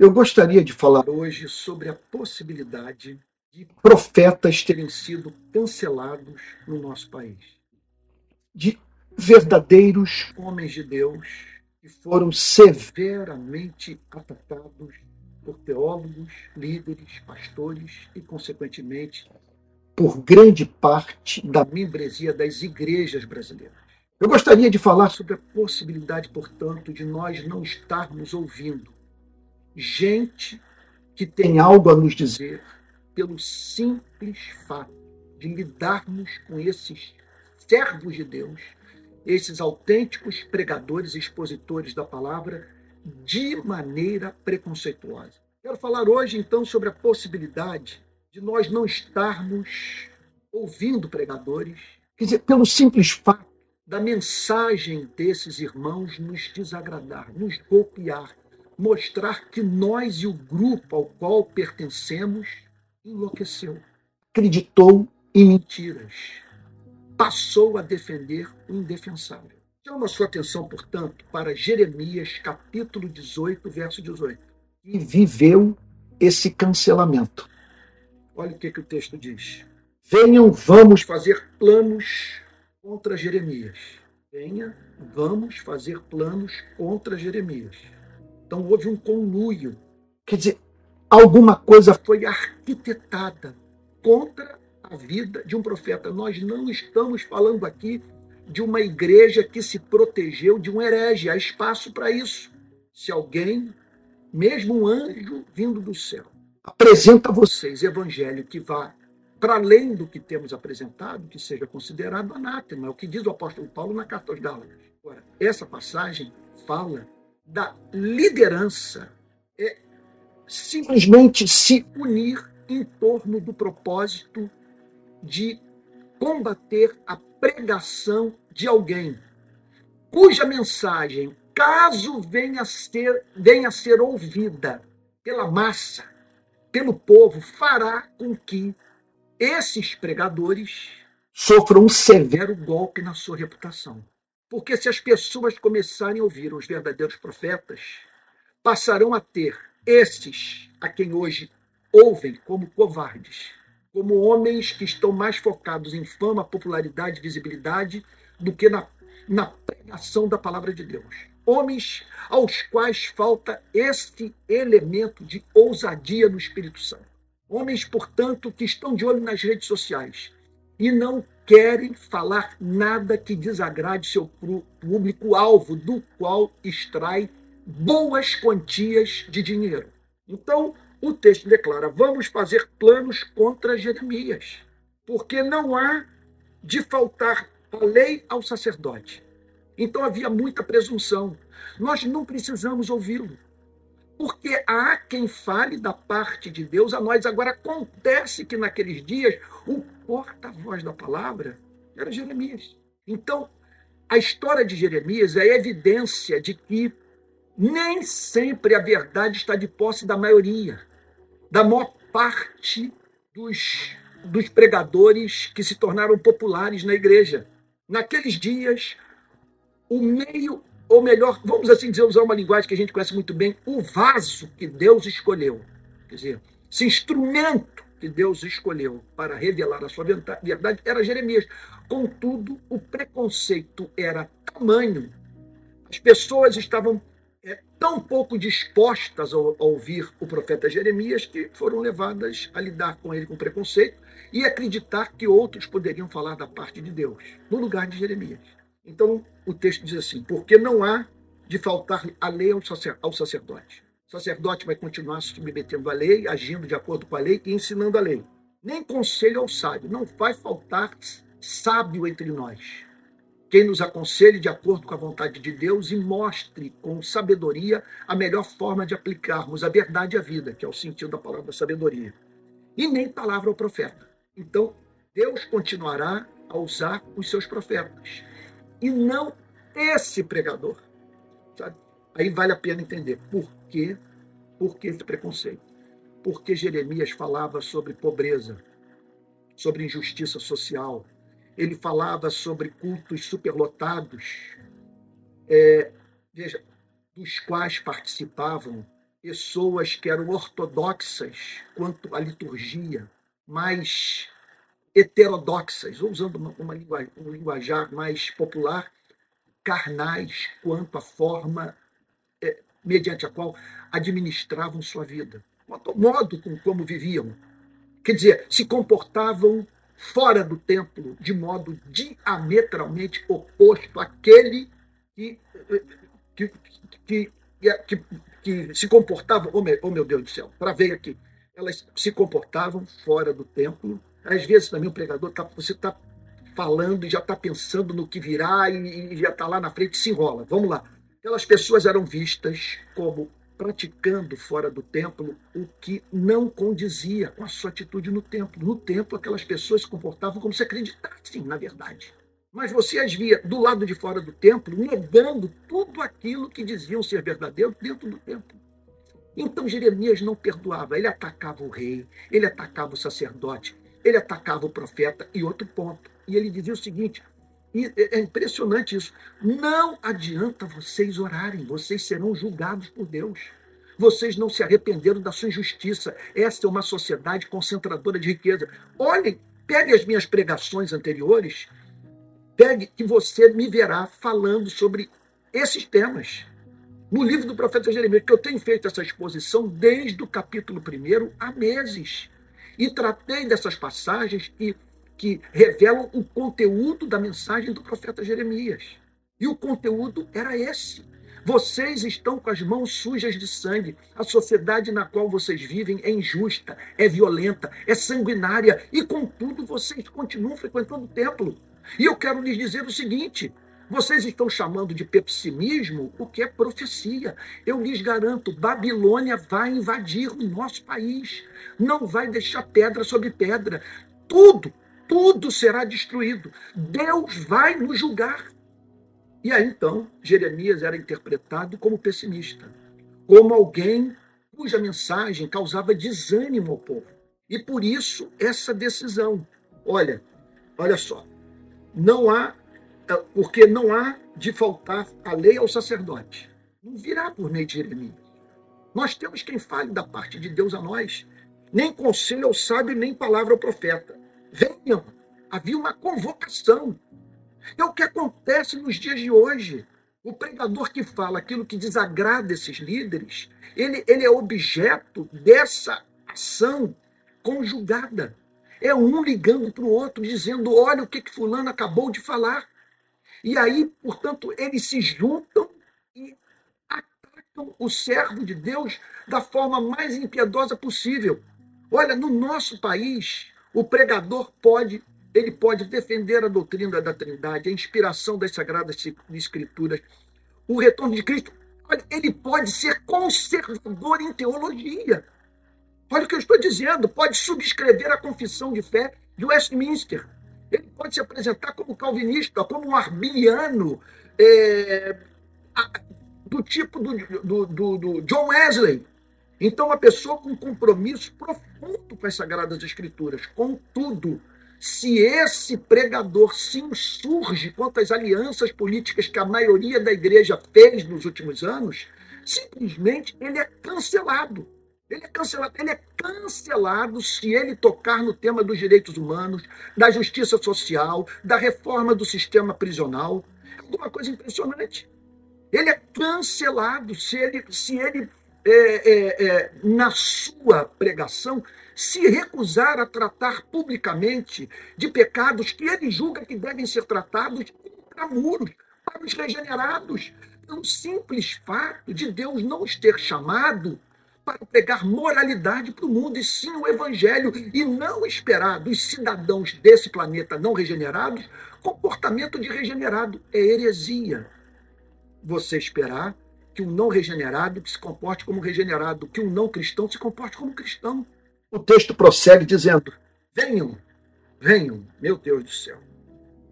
Eu gostaria de falar hoje sobre a possibilidade de profetas terem sido cancelados no nosso país. De verdadeiros homens de Deus que foram severamente atacados por teólogos, líderes, pastores e, consequentemente, por grande parte da membresia das igrejas brasileiras. Eu gostaria de falar sobre a possibilidade, portanto, de nós não estarmos ouvindo gente que tem algo a nos dizer pelo simples fato de lidarmos com esses servos de Deus, esses autênticos pregadores e expositores da palavra de maneira preconceituosa. Quero falar hoje então sobre a possibilidade de nós não estarmos ouvindo pregadores, quer dizer, pelo simples fato da mensagem desses irmãos nos desagradar, nos golpear, mostrar que nós e o grupo ao qual pertencemos enlouqueceu, acreditou em mentiras, passou a defender o indefensável. Chama a sua atenção, portanto, para Jeremias capítulo 18, verso 18. E viveu esse cancelamento. Olha o que, que o texto diz. Venham, vamos fazer planos contra Jeremias. Venha, vamos fazer planos contra Jeremias. Então houve um conluio. Quer dizer, alguma coisa foi arquitetada contra a vida de um profeta. Nós não estamos falando aqui de uma igreja que se protegeu de um herege. Há espaço para isso. Se alguém, mesmo um anjo vindo do céu, apresenta a vocês evangelho que vá para além do que temos apresentado, que seja considerado anátema, é o que diz o apóstolo Paulo na carta aos Gálatas. Agora, essa passagem fala da liderança é simplesmente se unir em torno do propósito de combater a pregação de alguém cuja mensagem, caso venha a ser, venha a ser ouvida pela massa, pelo povo, fará com que esses pregadores sofram um severo golpe na sua reputação. Porque se as pessoas começarem a ouvir os verdadeiros profetas, passarão a ter esses a quem hoje ouvem como covardes, como homens que estão mais focados em fama, popularidade, visibilidade, do que na, na pregação da palavra de Deus. Homens aos quais falta este elemento de ousadia no Espírito Santo. Homens, portanto, que estão de olho nas redes sociais e não querem falar nada que desagrade seu público-alvo, do qual extrai boas quantias de dinheiro. Então, o texto declara: vamos fazer planos contra Jeremias, porque não há de faltar a lei ao sacerdote. Então havia muita presunção. Nós não precisamos ouvi-lo. Porque há quem fale da parte de Deus a nós. Agora, acontece que naqueles dias o porta-voz da palavra era Jeremias. Então, a história de Jeremias é evidência de que nem sempre a verdade está de posse da maioria, da maior parte dos, dos pregadores que se tornaram populares na igreja. Naqueles dias, o meio ou melhor, vamos assim dizer, usar uma linguagem que a gente conhece muito bem, o vaso que Deus escolheu. Quer dizer, esse instrumento que Deus escolheu para revelar a sua verdade era Jeremias. Contudo, o preconceito era tamanho, as pessoas estavam é, tão pouco dispostas a, a ouvir o profeta Jeremias que foram levadas a lidar com ele com preconceito e acreditar que outros poderiam falar da parte de Deus, no lugar de Jeremias. Então, o texto diz assim: porque não há de faltar a lei ao sacerdote. O sacerdote vai continuar se submetendo à lei, agindo de acordo com a lei e ensinando a lei. Nem conselho ao sábio. Não vai faltar sábio entre nós. Quem nos aconselhe de acordo com a vontade de Deus e mostre com sabedoria a melhor forma de aplicarmos a verdade à vida, que é o sentido da palavra sabedoria. E nem palavra ao profeta. Então, Deus continuará a usar os seus profetas e não esse pregador. Sabe? Aí vale a pena entender por quê, por que esse preconceito. Porque Jeremias falava sobre pobreza, sobre injustiça social, ele falava sobre cultos superlotados, é, veja, dos quais participavam pessoas que eram ortodoxas quanto à liturgia, mais heterodoxas, usando uma, uma um linguajar mais popular, carnais quanto à forma mediante a qual administravam sua vida, o modo com como viviam. Quer dizer, se comportavam fora do templo de modo diametralmente oposto àquele que, que, que, que, que se comportavam, oh meu, oh meu Deus do céu, para ver aqui, elas se comportavam fora do templo. Às vezes também o pregador, tá, você está falando e já está pensando no que virá e, e já está lá na frente e se enrola. Vamos lá. Aquelas pessoas eram vistas como praticando fora do templo o que não condizia com a sua atitude no templo. No templo, aquelas pessoas se comportavam como se acreditassem, na verdade. Mas você as via do lado de fora do templo, negando tudo aquilo que diziam ser verdadeiro dentro do templo. Então Jeremias não perdoava, ele atacava o rei, ele atacava o sacerdote, ele atacava o profeta. E outro ponto, e ele dizia o seguinte: é, é impressionante isso. Não adianta vocês orarem, vocês serão julgados por Deus. Vocês não se arrependeram da sua injustiça. Essa é uma sociedade concentradora de riqueza. Olhem, pegue as minhas pregações anteriores, pegue que você me verá falando sobre esses temas. No livro do profeta Jeremias, que eu tenho feito essa exposição desde o capítulo 1 há meses. E tratei dessas passagens e que revelam o conteúdo da mensagem do profeta Jeremias. E o conteúdo era esse. Vocês estão com as mãos sujas de sangue. A sociedade na qual vocês vivem é injusta, é violenta, é sanguinária e, contudo, vocês continuam frequentando o templo. E eu quero lhes dizer o seguinte: vocês estão chamando de pessimismo o que é profecia. Eu lhes garanto: Babilônia vai invadir o nosso país. Não vai deixar pedra sobre pedra. Tudo, tudo será destruído. Deus vai nos julgar. E aí então, Jeremias era interpretado como pessimista, como alguém cuja mensagem causava desânimo ao povo. E por isso essa decisão. Olha, olha só. Não há é, porque não há de faltar a lei ao sacerdote. Não virá por meio de Jeremias. Nós temos quem fale da parte de Deus a nós. Nem conselho ao sábio, nem palavra ao profeta. Venham. Havia uma convocação. É o que acontece nos dias de hoje. O pregador que fala aquilo que desagrada esses líderes, ele, ele é objeto dessa ação conjugada. É um ligando para o outro, dizendo: olha o que, que Fulano acabou de falar. E aí, portanto, eles se juntam e atacam o servo de Deus da forma mais impiedosa possível. Olha, no nosso país, o pregador pode, ele pode defender a doutrina da Trindade, a inspiração das sagradas escrituras, o retorno de Cristo. Ele pode ser conservador em teologia. Olha o que eu estou dizendo, pode subscrever a confissão de fé de Westminster. Ele pode se apresentar como calvinista, como um arminiano, é, do tipo do, do, do, do John Wesley. Então, uma pessoa com compromisso profundo com as Sagradas Escrituras. Contudo, se esse pregador se insurge contra as alianças políticas que a maioria da igreja fez nos últimos anos, simplesmente ele é cancelado. Ele é cancelado. Ele é cancelado se ele tocar no tema dos direitos humanos, da justiça social, da reforma do sistema prisional. É alguma coisa impressionante. Ele é cancelado se ele, se ele é, é, é, na sua pregação, se recusar a tratar publicamente de pecados que ele julga que devem ser tratados muros para os regenerados. Pelo simples fato de Deus não os ter chamado para pregar moralidade para o mundo, e sim o evangelho, e não esperar dos cidadãos desse planeta não regenerados comportamento de regenerado. É heresia você esperar que um não regenerado se comporte como regenerado, que um não cristão se comporte como cristão. O texto prossegue dizendo: Venham, venham, meu Deus do céu.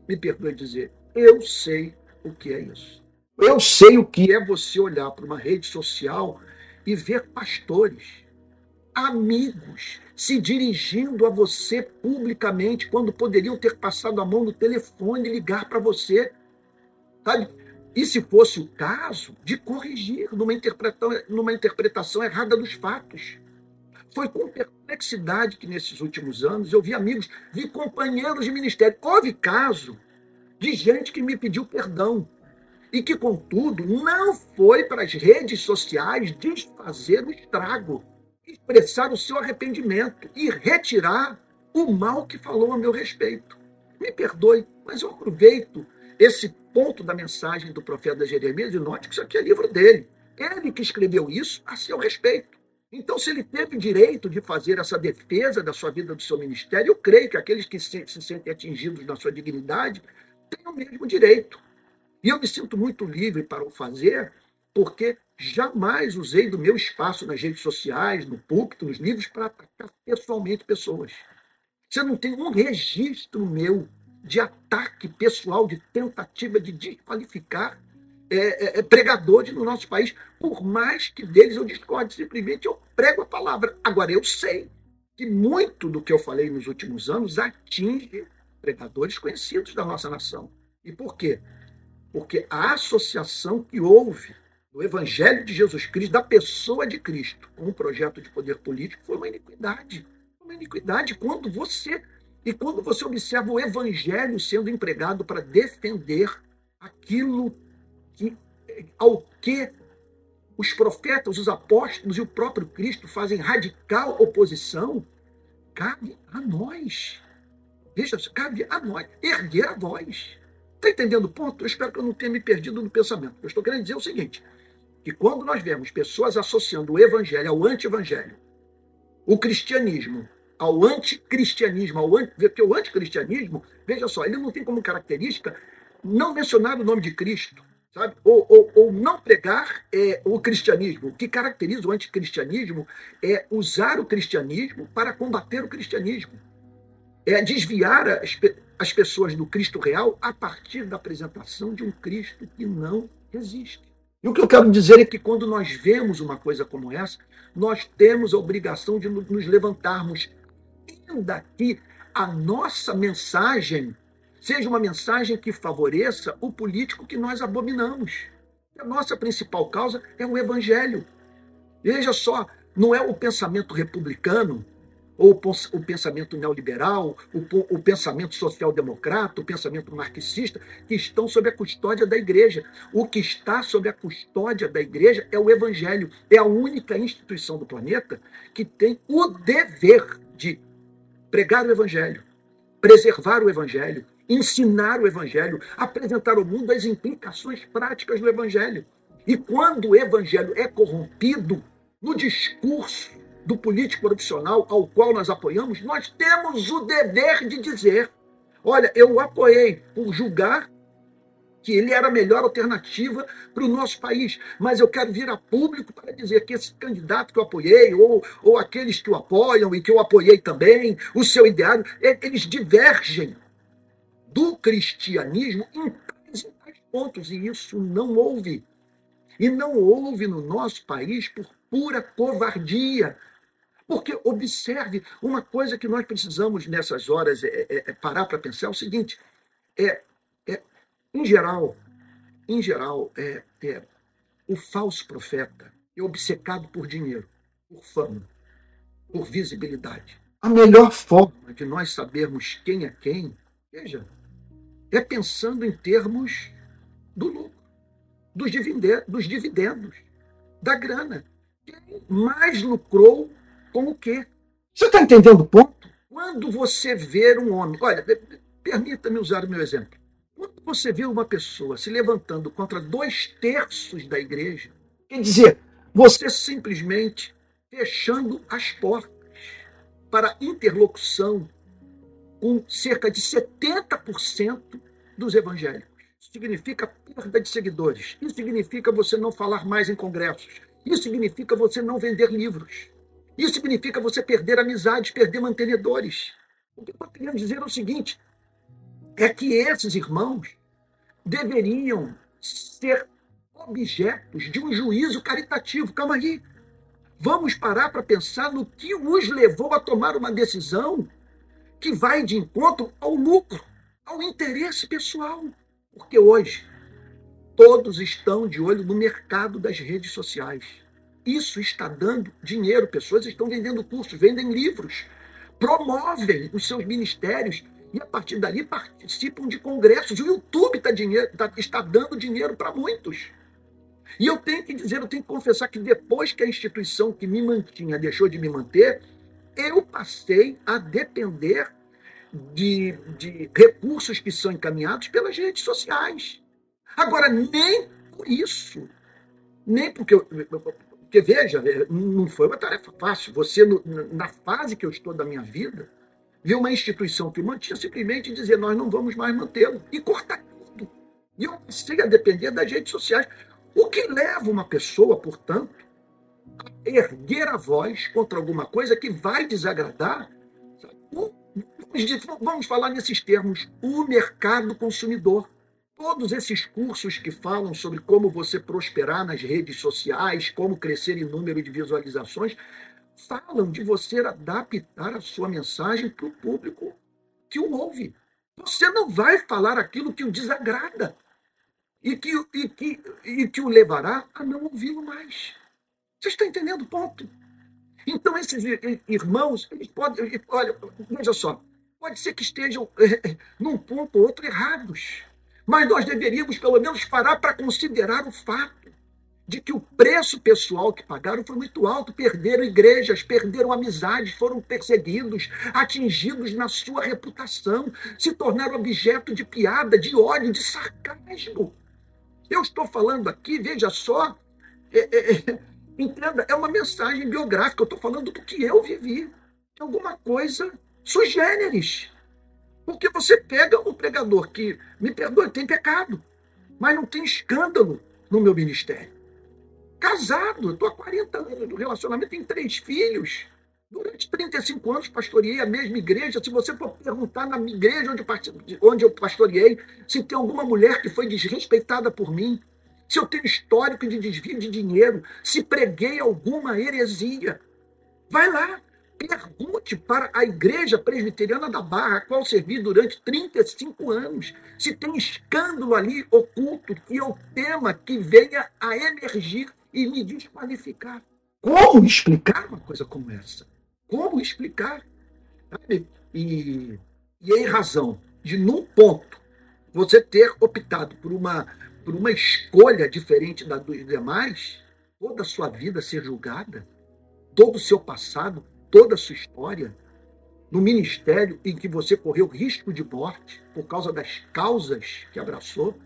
Me perdoe dizer, eu sei o que é isso. Eu sei o que é você olhar para uma rede social e ver pastores, amigos, se dirigindo a você publicamente quando poderiam ter passado a mão no telefone e ligar para você. Sabe? E, se fosse o caso, de corrigir numa interpretação, numa interpretação errada dos fatos. Foi com perplexidade que, nesses últimos anos, eu vi amigos, vi companheiros de ministério. Houve caso de gente que me pediu perdão e que, contudo, não foi para as redes sociais desfazer o estrago, expressar o seu arrependimento e retirar o mal que falou a meu respeito. Me perdoe, mas eu aproveito esse ponto da mensagem do profeta Jeremias e note que isso aqui é livro dele. Ele que escreveu isso a seu respeito. Então, se ele teve direito de fazer essa defesa da sua vida, do seu ministério, eu creio que aqueles que se, se sentem atingidos na sua dignidade têm o mesmo direito. E eu me sinto muito livre para o fazer, porque jamais usei do meu espaço nas redes sociais, no púlpito, nos livros, para atacar pessoalmente pessoas. Você não tem um registro meu de ataque pessoal, de tentativa de desqualificar é, é, é, pregadores no nosso país, por mais que deles eu discorde, simplesmente eu prego a palavra. Agora, eu sei que muito do que eu falei nos últimos anos atinge pregadores conhecidos da nossa nação. E por quê? Porque a associação que houve do Evangelho de Jesus Cristo, da pessoa de Cristo, com o projeto de poder político, foi uma iniquidade. Uma iniquidade quando você. E quando você observa o Evangelho sendo empregado para defender aquilo que, ao que os profetas, os apóstolos e o próprio Cristo fazem radical oposição, cabe a nós. Veja, cabe a nós erguer a voz. Está entendendo o ponto? Eu espero que eu não tenha me perdido no pensamento. Eu estou querendo dizer o seguinte: que quando nós vemos pessoas associando o evangelho ao anti-evangelho, o cristianismo ao anticristianismo, ao anti, porque o anticristianismo, veja só, ele não tem como característica não mencionar o nome de Cristo, sabe? Ou, ou, ou não pregar é, o cristianismo. O que caracteriza o anticristianismo é usar o cristianismo para combater o cristianismo. É desviar as, as pessoas do Cristo real a partir da apresentação de um Cristo que não existe. E o que eu quero dizer é que quando nós vemos uma coisa como essa, nós temos a obrigação de nos levantarmos, ainda que a nossa mensagem seja uma mensagem que favoreça o político que nós abominamos. A nossa principal causa é o evangelho. Veja só, não é o pensamento republicano, ou o pensamento neoliberal, o, o pensamento social-democrata, o pensamento marxista, que estão sob a custódia da igreja. O que está sob a custódia da igreja é o evangelho. É a única instituição do planeta que tem o dever de pregar o evangelho, preservar o evangelho, ensinar o evangelho, apresentar ao mundo as implicações práticas do evangelho. E quando o evangelho é corrompido no discurso do político profissional ao qual nós apoiamos, nós temos o dever de dizer: olha, eu o apoiei por julgar que ele era a melhor alternativa para o nosso país. Mas eu quero vir a público para dizer que esse candidato que eu apoiei, ou, ou aqueles que o apoiam e que eu apoiei também, o seu ideário, eles divergem do cristianismo em tais e tais pontos. E isso não houve. E não houve no nosso país por pura covardia. Porque, observe, uma coisa que nós precisamos nessas horas é, é, é parar para pensar é o seguinte: é, em geral, em geral, é, é, o falso profeta é obcecado por dinheiro, por fama, por visibilidade. A melhor forma de nós sabermos quem é quem, veja, é pensando em termos do lucro, dos dividendos, da grana. Quem mais lucrou com o quê? Você está entendendo o ponto? Quando você vê um homem, olha, permita-me usar o meu exemplo. Quando você vê uma pessoa se levantando contra dois terços da igreja, quer dizer, você simplesmente fechando as portas para interlocução com cerca de 70% dos evangélicos. Isso significa perda de seguidores. Isso significa você não falar mais em congressos. Isso significa você não vender livros. Isso significa você perder amizades, perder mantenedores. O que eu estou querendo dizer é o seguinte: é que esses irmãos deveriam ser objetos de um juízo caritativo. Calma aí. Vamos parar para pensar no que os levou a tomar uma decisão que vai de encontro ao lucro, ao interesse pessoal. Porque hoje, todos estão de olho no mercado das redes sociais. Isso está dando dinheiro. Pessoas estão vendendo cursos, vendem livros, promovem os seus ministérios e a partir dali participam de congressos. O YouTube tá dinheiro, tá, está dando dinheiro para muitos. E eu tenho que dizer, eu tenho que confessar que depois que a instituição que me mantinha deixou de me manter, eu passei a depender de, de recursos que são encaminhados pelas redes sociais. Agora, nem por isso, nem porque porque veja, não foi uma tarefa fácil. Você, na fase que eu estou da minha vida, ver uma instituição que mantinha simplesmente dizer nós não vamos mais mantê-lo e cortar tudo. E eu passei a depender das redes sociais. O que leva uma pessoa, portanto, a erguer a voz contra alguma coisa que vai desagradar? Vamos falar nesses termos: o mercado consumidor. Todos esses cursos que falam sobre como você prosperar nas redes sociais, como crescer em número de visualizações, falam de você adaptar a sua mensagem para o público que o ouve. Você não vai falar aquilo que o desagrada e que, e que, e que o levará a não ouvi-lo mais. Você está entendendo o ponto? Então, esses irmãos, eles podem. Olha, veja só, pode ser que estejam é, num ponto ou outro errados, mas nós deveríamos, pelo menos, parar para considerar o fato de que o preço pessoal que pagaram foi muito alto. Perderam igrejas, perderam amizades, foram perseguidos, atingidos na sua reputação, se tornaram objeto de piada, de ódio, de sarcasmo. Eu estou falando aqui, veja só, é, é, é, entenda, é uma mensagem biográfica, eu estou falando do que eu vivi. Alguma coisa sui generis. Porque você pega um pregador que, me perdoe, tem pecado, mas não tem escândalo no meu ministério. Casado, estou há 40 anos no relacionamento, tenho três filhos. Durante 35 anos pastoreei a mesma igreja. Se você for perguntar na igreja onde, onde eu pastoreei, se tem alguma mulher que foi desrespeitada por mim, se eu tenho histórico de desvio de dinheiro, se preguei alguma heresia, vai lá, pergunte para a igreja presbiteriana da Barra, a qual servi durante 35 anos, se tem escândalo ali oculto que eu tema que venha a emergir e me desqualificar. Como explicar uma coisa como essa? Como explicar? Sabe? E, e em razão de, num ponto, você ter optado por uma, por uma escolha diferente da dos demais, toda a sua vida ser julgada, todo o seu passado, toda a sua história, no ministério em que você correu risco de morte por causa das causas que abraçou,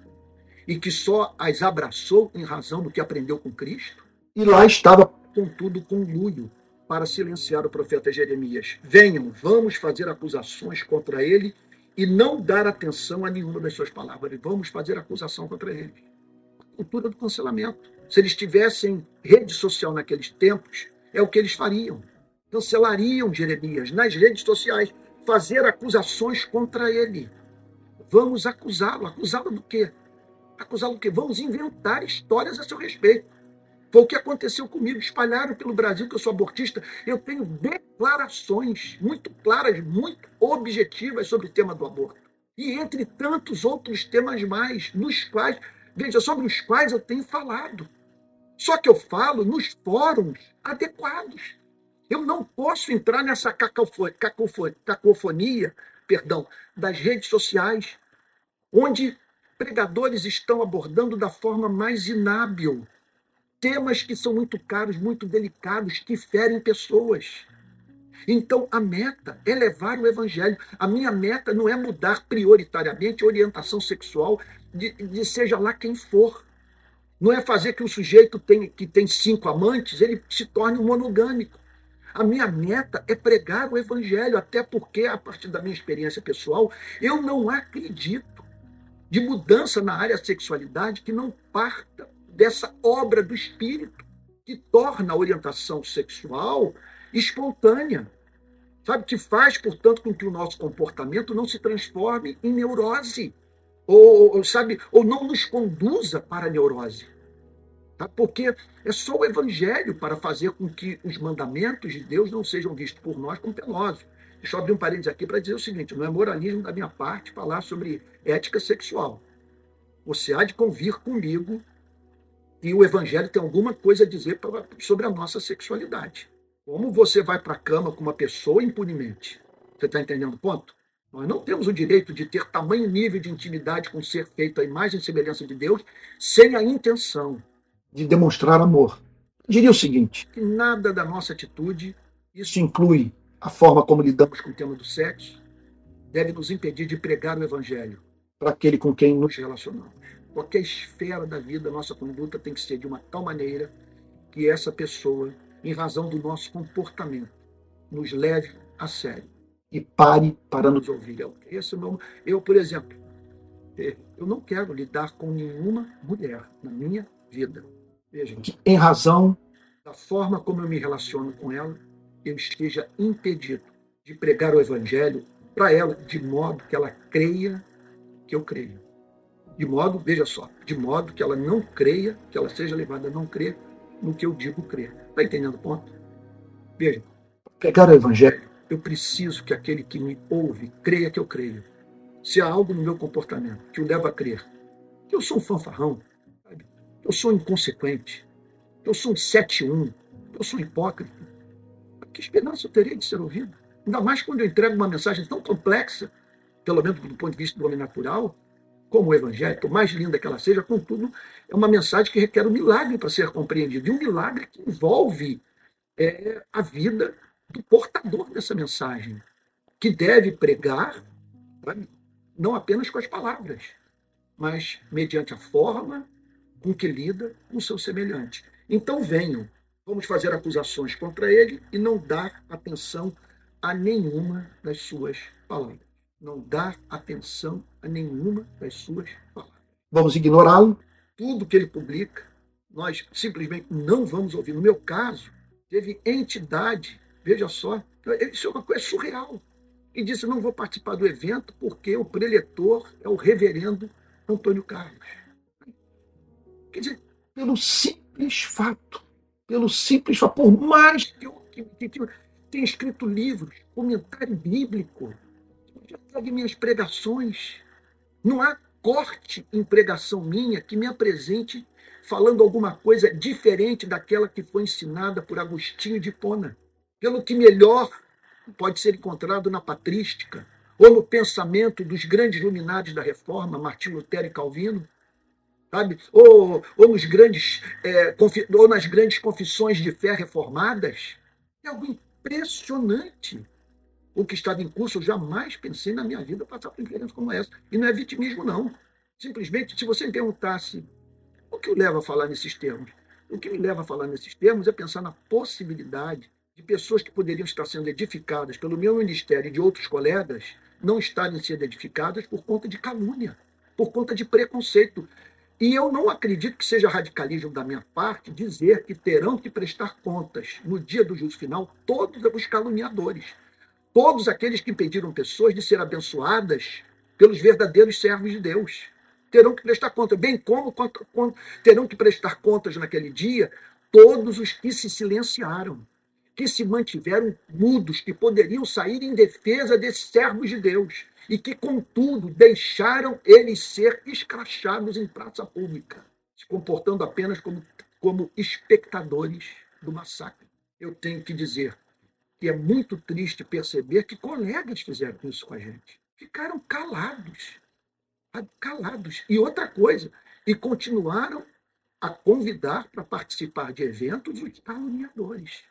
e que só as abraçou em razão do que aprendeu com Cristo. E lá estava, contudo, conluio para silenciar o profeta Jeremias. Venham, vamos fazer acusações contra ele e não dar atenção a nenhuma das suas palavras. Vamos fazer acusação contra ele. A cultura do cancelamento. Se eles tivessem rede social naqueles tempos, é o que eles fariam. Cancelariam Jeremias nas redes sociais, fazer acusações contra ele. Vamos acusá-lo. Acusá-lo do quê? Acusá-lo que vamos inventar histórias a seu respeito. Foi o que aconteceu comigo. Espalharam pelo Brasil que eu sou abortista. Eu tenho declarações muito claras, muito objetivas sobre o tema do aborto. E entre tantos outros temas mais, nos quais, veja, sobre os quais eu tenho falado. Só que eu falo nos fóruns adequados. Eu não posso entrar nessa cacofonia, cacofonia perdão, das redes sociais, onde pregadores estão abordando da forma mais inábil temas que são muito caros, muito delicados, que ferem pessoas. Então, a meta é levar o evangelho. A minha meta não é mudar prioritariamente a orientação sexual de, de seja lá quem for. Não é fazer que o sujeito tem, que tem cinco amantes, ele se torne um monogâmico. A minha meta é pregar o evangelho, até porque, a partir da minha experiência pessoal, eu não acredito de mudança na área da sexualidade que não parta dessa obra do espírito, que torna a orientação sexual espontânea. Sabe, que faz, portanto, com que o nosso comportamento não se transforme em neurose, ou, ou sabe, ou não nos conduza para a neurose. Tá? Porque é só o evangelho para fazer com que os mandamentos de Deus não sejam vistos por nós como penosos. Deixa eu abrir um parênteses aqui para dizer o seguinte: não é moralismo da minha parte falar sobre ética sexual. Você há de convir comigo e o Evangelho tem alguma coisa a dizer pra, sobre a nossa sexualidade. Como você vai para a cama com uma pessoa impunemente? Você está entendendo o ponto? Nós não temos o direito de ter tamanho nível de intimidade com um ser feito à imagem e semelhança de Deus sem a intenção de demonstrar amor. Eu diria o seguinte: que nada da nossa atitude, isso inclui a forma como lidamos com o tema do sexo, deve nos impedir de pregar o Evangelho para aquele com quem nos relacionamos. Qualquer esfera da vida, nossa conduta tem que ser de uma tal maneira que essa pessoa, em razão do nosso comportamento, nos leve a sério e pare para nos ouvir. Esse é meu, eu, por exemplo, é, eu não quero lidar com nenhuma mulher na minha vida. Veja, que em razão da forma como eu me relaciono com ela, eu esteja impedido de pregar o evangelho para ela de modo que ela creia que eu creio. De modo, veja só, de modo que ela não creia, que ela seja levada a não crer no que eu digo crer. Está entendendo o ponto? Veja, pregar o evangelho, eu preciso que aquele que me ouve creia que eu creio. Se há algo no meu comportamento que o leva a crer que eu sou um fanfarrão, que eu sou inconsequente, que eu sou um 7-1, que eu sou hipócrita, que esperança eu teria de ser ouvido? Ainda mais quando eu entrego uma mensagem tão complexa, pelo menos do ponto de vista do homem natural, como o Evangelho, por mais linda que ela seja, contudo, é uma mensagem que requer um milagre para ser compreendido, e um milagre que envolve é, a vida do portador dessa mensagem, que deve pregar, não apenas com as palavras, mas mediante a forma com que lida com seu semelhante. Então venham, vamos fazer acusações contra ele e não dar atenção a nenhuma das suas palavras não dar atenção a nenhuma das suas palavras. Vamos ignorá-lo. Tudo que ele publica, nós simplesmente não vamos ouvir. No meu caso, teve entidade, veja só, isso é uma coisa surreal. E disse: não vou participar do evento porque o preletor é o reverendo Antônio Carlos. Quer dizer, pelo simples fato, pelo simples fato, por mais que eu que, que, tenha escrito livros, comentário bíblico, pegue minhas pregações. Não há corte em pregação minha que me apresente falando alguma coisa diferente daquela que foi ensinada por Agostinho de Pona. Pelo que melhor pode ser encontrado na patrística ou no pensamento dos grandes luminares da Reforma, Martinho Lutero e Calvino, sabe? Ou, ou, nos grandes, é, ou nas grandes confissões de fé reformadas. É algo impressionante o que estava em curso, eu jamais pensei na minha vida passar por experiência como essa. E não é vitimismo, não. Simplesmente, se você me perguntasse o que o leva a falar nesses termos, o que me leva a falar nesses termos é pensar na possibilidade de pessoas que poderiam estar sendo edificadas pelo meu ministério e de outros colegas não estarem sendo edificadas por conta de calúnia, por conta de preconceito. E eu não acredito que seja radicalismo da minha parte dizer que terão que prestar contas no dia do juízo final todos os caluniadores todos aqueles que impediram pessoas de ser abençoadas pelos verdadeiros servos de Deus. Terão que prestar conta, bem como terão que prestar contas naquele dia todos os que se silenciaram, que se mantiveram mudos, que poderiam sair em defesa desses servos de Deus e que, contudo, deixaram eles ser escrachados em praça pública, se comportando apenas como, como espectadores do massacre. Eu tenho que dizer, e é muito triste perceber que colegas fizeram isso com a gente. Ficaram calados. Calados. E outra coisa, e continuaram a convidar para participar de eventos os caluniadores.